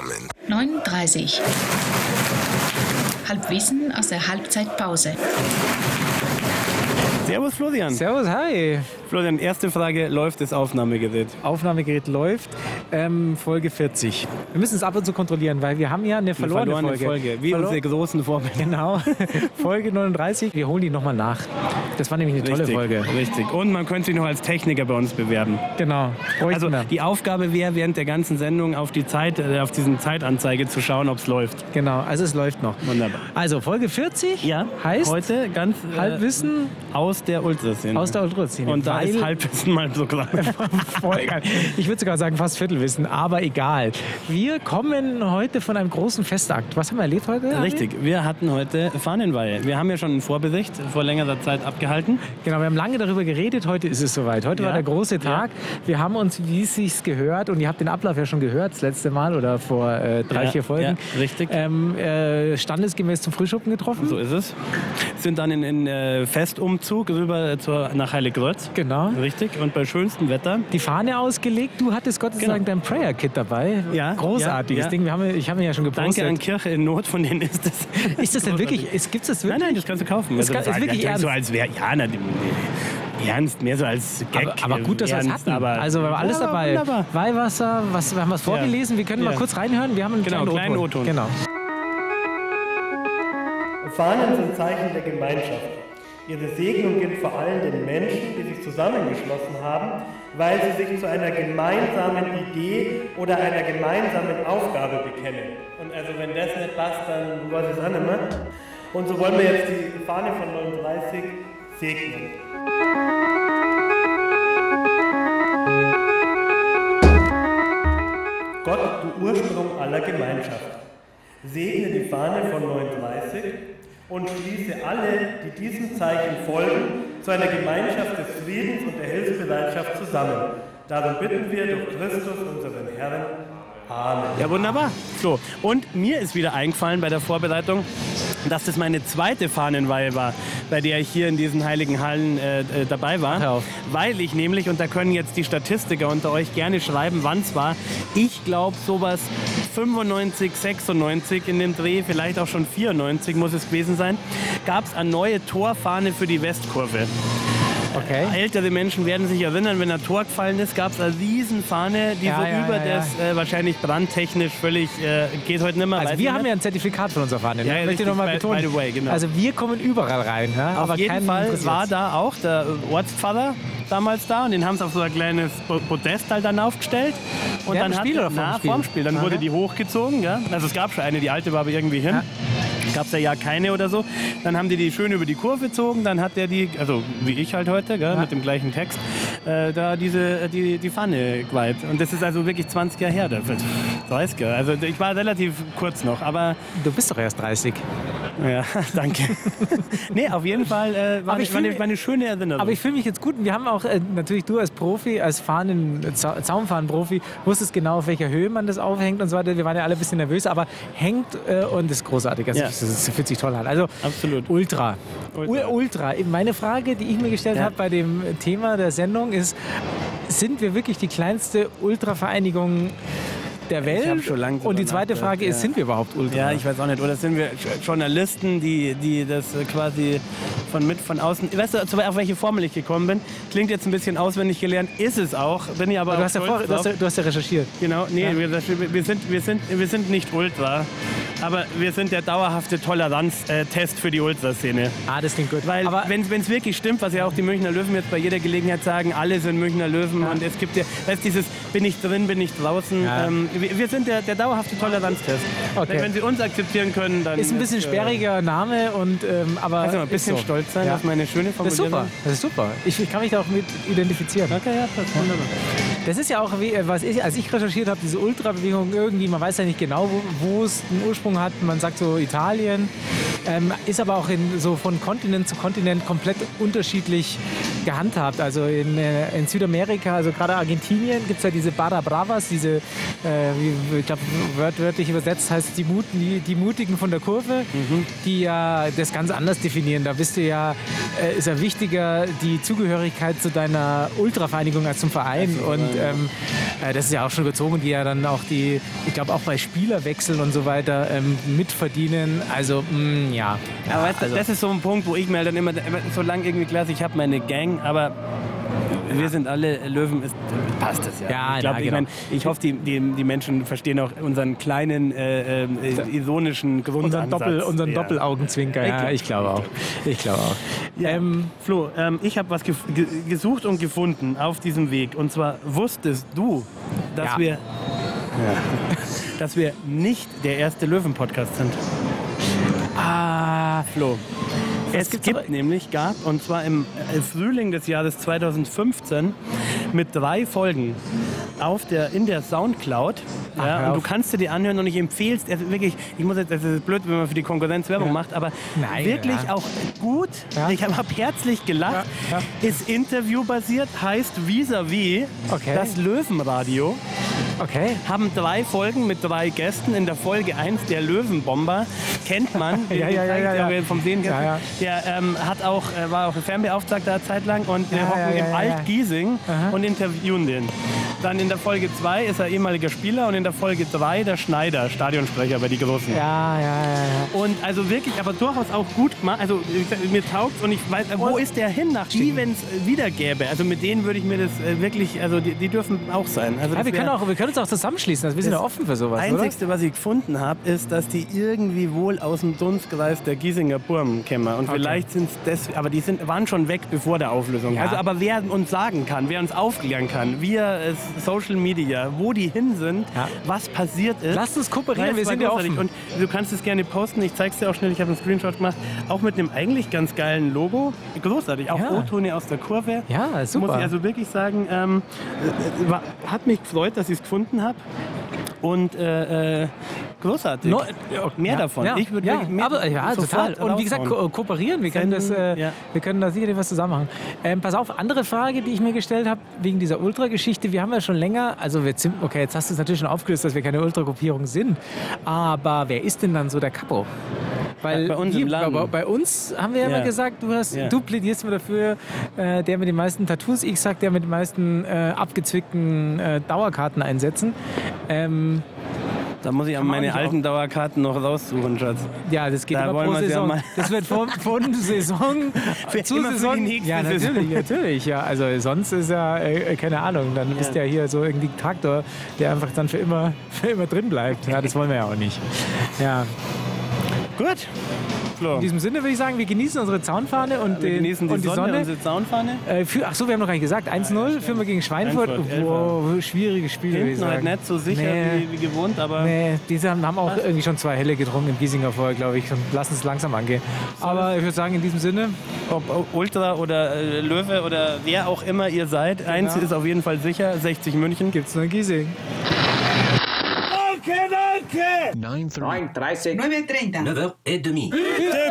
zusammen. 39. Halbwissen aus der Halbzeitpause. Servus Florian. Servus, hi. Florian, erste Frage, läuft das Aufnahmegerät? Aufnahmegerät läuft. Ähm, Folge 40. Wir müssen es ab und zu kontrollieren, weil wir haben ja eine verlorene, Verlorene Folge, wie Verlo- unsere großen Vorbilder. Genau, Folge 39. Wir holen die nochmal nach. Das war nämlich eine tolle Richtig, Folge. richtig. Und man könnte sich noch als Techniker bei uns bewerben. Genau. Also wir. die Aufgabe wäre, während der ganzen Sendung auf die Zeit, äh, auf diesen Zeitanzeige zu schauen, ob es läuft. Genau, also es läuft noch. Wunderbar. Also Folge 40 Ja, heißt heute ganz äh, Halbwissen aus der Ultraszene. aus der Ultraszene. Und da Weil- Halbwissen mal so klar. Voll geil. Ich würde sogar sagen fast Viertelwissen, aber egal. Wir kommen heute von einem großen Festakt. Was haben wir erlebt heute? Harry? Richtig, wir hatten heute Fahnenweihe. Wir haben ja schon einen Vorbericht vor längerer Zeit abgehalten. Genau, wir haben lange darüber geredet. Heute ist es soweit. Heute Ja. war der große Tag. Wir haben uns, wie es sich gehört, und ihr habt den Ablauf ja schon gehört, das letzte Mal oder vor äh, drei, Ja, vier Folgen. ja, richtig. Ähm, äh, standesgemäß zum Frühschuppen getroffen. So ist es. Sind dann in, in äh, Festumzug rüber zur, nach Heiliggrötz. Genau. Richtig. Und bei schönstem Wetter. Die Fahne ausgelegt. Du hattest Gott sei Genau. Dank dein Prayer-Kit dabei. Ja, Großartiges ja, ja. Ding. Wir haben, ich habe ihn ja schon gepostet. Danke an Kirche in Not, von denen ist es. Ist das denn wirklich? Gibt es das wirklich? Nein, nein, das kannst du kaufen. Das kann- das ist wirklich so ernst? als wäre ja, na, ernst, mehr so als Gag. Aber, aber gut, dass wir es hatten. aber- also wir haben alles Ja, dabei. Wunderbar. Weihwasser, was, wir haben was vorgelesen. Wir können Ja. mal kurz reinhören. Wir haben einen Genau, kleinen. O-Ton. Genau. Fahnen sind Zeichen der Gemeinschaft. Ihre Segnung gilt vor allem den Menschen, die sich zusammengeschlossen haben, weil sie sich zu einer gemeinsamen Idee oder einer gemeinsamen Aufgabe bekennen. Und also wenn das nicht passt, dann auch nicht mehr. Und so wollen wir jetzt die Fahne von 39 segnen. Gott, du Ursprung aller Gemeinschaft, segne die Fahne von 39 und schließe alle, die diesem Zeichen folgen, zu einer Gemeinschaft des Friedens und der Hilfsbereitschaft zusammen. Darum bitten wir durch Christus, unseren Herrn. Amen. Ja, wunderbar. So, und mir ist wieder eingefallen bei der Vorbereitung, dass das meine zweite Fahnenweihe war, bei der ich hier in diesen heiligen Hallen äh, äh, dabei war. Weil ich nämlich, und da können jetzt die Statistiker unter euch gerne schreiben, wann es war, ich glaube sowas 95, 96 in dem Dreh, vielleicht auch schon 94 muss es gewesen sein, gab es eine neue Torfahne für die Westkurve. Okay. Ältere Menschen werden sich erinnern, wenn ein Tor gefallen ist, gab es eine Riesenfahne, die Ja, so ja, über ja, das äh, wahrscheinlich brandtechnisch völlig äh, geht heute nicht mehr. Also wir haben ja ein Zertifikat von unserer Fahne. Ja, ne? ja, möchte ich richtig, nochmal betonen. by the way, genau. Also wir kommen überall rein. Ja? Auf aber jeden Fall war da auch der Ortspfarrer damals da und den haben sie auf so ein kleines Po- Podest halt dann aufgestellt. Und dann Spiel hat, oder vor dem na, Spiel? vorm Spiel. Dann Aha. wurde die hochgezogen. Ja? Also es gab schon eine, die alte war aber irgendwie hin. Gab es ja, ja keine oder so. Dann haben die die schön über die Kurve gezogen. Dann hat der die, also wie ich halt heute, gell, mit dem gleichen Text, äh, da diese, die, die Pfanne geweiht. Und das ist also wirklich 20 Jahre her. Das wird 30 Jahre. Also ich war relativ kurz noch, aber Du bist doch erst 30. ja, danke. nee, auf jeden Fall äh, war, ich war, fühl- war eine schöne Erinnerung. Aber ich fühle mich jetzt gut. Wir haben auch äh, natürlich du als Profi, als Fahnen, Zau- Zaunfahnenprofi, wusstest genau, auf welcher Höhe man das aufhängt und so weiter. Wir waren ja alle ein bisschen nervös, aber hängt äh, und ist großartig. Also Ja. das, das fühlt sich toll an. Also Absolut. Ultra. Ultra. Ultra. Ultra. Meine Frage, die ich mir gestellt Ja. habe bei dem Thema der Sendung ist, sind wir wirklich die kleinste Ultravereinigung der Welt? hab schon lange und die zweite Frage ist, ja. sind wir überhaupt Ultra? Ja, ich weiß auch nicht. Oder sind wir Journalisten, die, die das äh, quasi von mit von außen. Weißt du, auf welche Formel ich gekommen bin? Klingt jetzt ein bisschen auswendig gelernt, ist es auch. Bin ich aber du, auch hast ja vor, du, hast ja, du hast ja recherchiert. Genau, nee, wir, das- wir, sind, wir, sind, wir sind nicht Ultra, aber wir sind der dauerhafte Toleranztest für die Ultraszene. Ah, das klingt gut. Weil aber wenn es wirklich stimmt, was ja auch die Münchner Löwen jetzt bei jeder Gelegenheit sagen, alle sind Münchner Löwen und es gibt ja, weißt dieses, bin ich drin, bin ich draußen. Ja. Ähm, wir, wir sind der, der dauerhafte Toleranztest. Okay. Wenn sie uns akzeptieren können, dann... ist ein bisschen äh, sperriger Name und ähm, aber Also ein ist bisschen so. stolz sein Ja. auf meine schöne Das ist Formulierung. super, das ist super. Ich, ich kann mich da auch mit identifizieren. Okay, ja, passt wunderbar. Das ist ja auch, äh, was ich, als ich recherchiert habe, diese Ultrabewegung irgendwie, man weiß ja nicht genau, wo, es einen Ursprung hat. Man sagt so Italien. ähm, ist aber auch in, so von Kontinent zu Kontinent komplett unterschiedlich gehandhabt. Also in, äh, in Südamerika, also gerade Argentinien, gibt es ja diese Barra Bravas, diese, äh, wie, ich glaube, wörtlich übersetzt heißt die, Mut, die, die Mutigen von der Kurve, Mhm. die ja das ganz anders definieren. Da bist du ja, äh, ist ja wichtiger die Zugehörigkeit zu deiner Ultravereinigung als zum Verein. Und ähm, äh, das ist ja auch schon gezogen, die ja dann auch die, ich glaube auch bei Spielerwechseln und so weiter ähm, mitverdienen. Also mh, ja. Aber weißt also, das ist so ein Punkt, wo ich mir halt dann immer, immer solange irgendwie klar ist, ich habe meine Gang, aber wir sind alle Löwen, ist, passt das ja. Ja, ich, glaub, na, ich, genau. mein, ich hoffe, die, die, die Menschen verstehen auch unseren kleinen äh, äh, ironischen unseren Grundansatz. Doppel, unseren Ja. Doppelaugenzwinker, ja, Ich ich glaube auch. Ich glaube auch. Ja. Ähm, Flo, ähm, ich habe was gesucht und gefunden auf diesem Weg. Und zwar wusstest du, dass Ja. dass wir nicht der erste Löwen-Podcast sind. ah, Flo. Es gibt nämlich, gab, und zwar im äh, Frühling des Jahres 2015 mit drei Folgen auf der, in der Soundcloud. Ach, Ja, und du kannst dir die anhören und ich empfehle es also wirklich, ich muss jetzt, das ist blöd, wenn man für die Konkurrenz Werbung Ja. macht, aber Nein, wirklich ja. auch gut. Ich habe hab herzlich gelacht. Ist interviewbasiert, heißt vis-à-vis Okay. das Löwenradio okay. haben drei Folgen mit drei Gästen. In der Folge 1 der Löwenbomber kennt man, Ja, ja, ja, ja, ja. vom Sehen Ja, ja. Der ähm, hat auch, äh, war auch Fernbeauftragter eine Zeit lang und wir Ja, hocken ja, ja, im. Alt-Giesing und interviewen den. Dann in der Folge 2 ist er ehemaliger Spieler und in der Folge 3 der Schneider, Stadionsprecher bei die Großen. Ja, ja, ja, ja. Und also wirklich, aber durchaus auch gut gemacht. Also äh, mir taugt und ich weiß, äh, wo Und- ist der hin nach die, wenn es wieder gäbe? Also mit denen würde ich mir das äh, wirklich, also die, die dürfen auch sein. Also ja wir, können auch, wir können uns auch zusammenschließen. Also wir sind ja Das offen für sowas, Einzigste, was ich gefunden habe, ist, dass die irgendwie wohl aus dem Dunstkreis der Giesinger Burm kämen. Und Okay. vielleicht sind es das, aber die sind, waren schon weg bevor der Auflösung. Ja. Also, aber wer uns sagen kann, wer uns aufklären kann, via äh, Social Media, wo die hin sind, Ja. was passiert ist. Lasst uns kooperieren, wir sind ja offen. Und du kannst es gerne posten, ich zeig's dir auch schnell, ich habe einen Screenshot gemacht, auch mit einem eigentlich ganz geilen Logo. Großartig, auch Ja. O-Tone aus der Kurve. Ja, super. Muss ich also wirklich sagen, ähm, äh, war, hat mich gefreut, dass ich es gefunden habe. Und äh, äh, großartig. No, mehr ja, davon. Ja, Ich würde ja, mehr- aber ja, total. Und wie gesagt, ko kooperieren. Wir können, das, äh, ja. wir können da sicherlich was zusammen machen. Ähm, pass auf, andere Frage, die ich mir gestellt habe, wegen dieser Ultra-Geschichte. Wir haben ja schon länger, also wir sind, okay, jetzt hast du es natürlich schon aufgelöst, dass wir keine Ultragruppierung sind. Aber wer ist denn dann so der Kapo? Weil Bei uns hier- Laden. Bei, uns haben wir ja Ja. immer gesagt, du, hast, Ja. du plädierst immer dafür, äh, der mit den meisten Tattoos, ich sag der mit den meisten äh, abgezwickten äh, Dauerkarten einsetzen. Ähm, Da muss ich an man meine nicht auch- alten Dauerkarten noch raussuchen, Schatz. Ja, das geht Da immer pro ja Saison. mal- das wird von, von Saison Für- zu immer für die Saison. ja, natürlich, Saison. natürlich. Ja, also sonst ist ja äh, keine Ahnung. Dann bist du ja hier so irgendwie ein Traktor, der einfach dann für immer, für immer drin bleibt. Ja, das wollen wir ja auch nicht. Ja. Gut. Flo. In diesem Sinne würde ich sagen, wir genießen unsere Zaunfahne und, Wir den- genießen die und die Sonne, Sonne. unsere Zaunfahne. Äh, für, ach so, wir haben noch gar nicht gesagt. 1-0 führen wir gegen Schweinfurt. Schweinfurt. Wow, schwieriges Spiel, Hinten halt nicht so sicher Nee. wie, wie gewohnt, aber Nee, diese haben auch irgendwie schon zwei Helle getrunken im Giesinger vorher, glaube ich. Und lassen es langsam angehen. Aber ich würde sagen, in diesem Sinne, ob Ultra oder äh, Löwe oder wer auch immer ihr seid, eins ist auf jeden Fall sicher, 60 München. gibt es nur Giesing. 9.30. 9.30. 9.30. 9h30.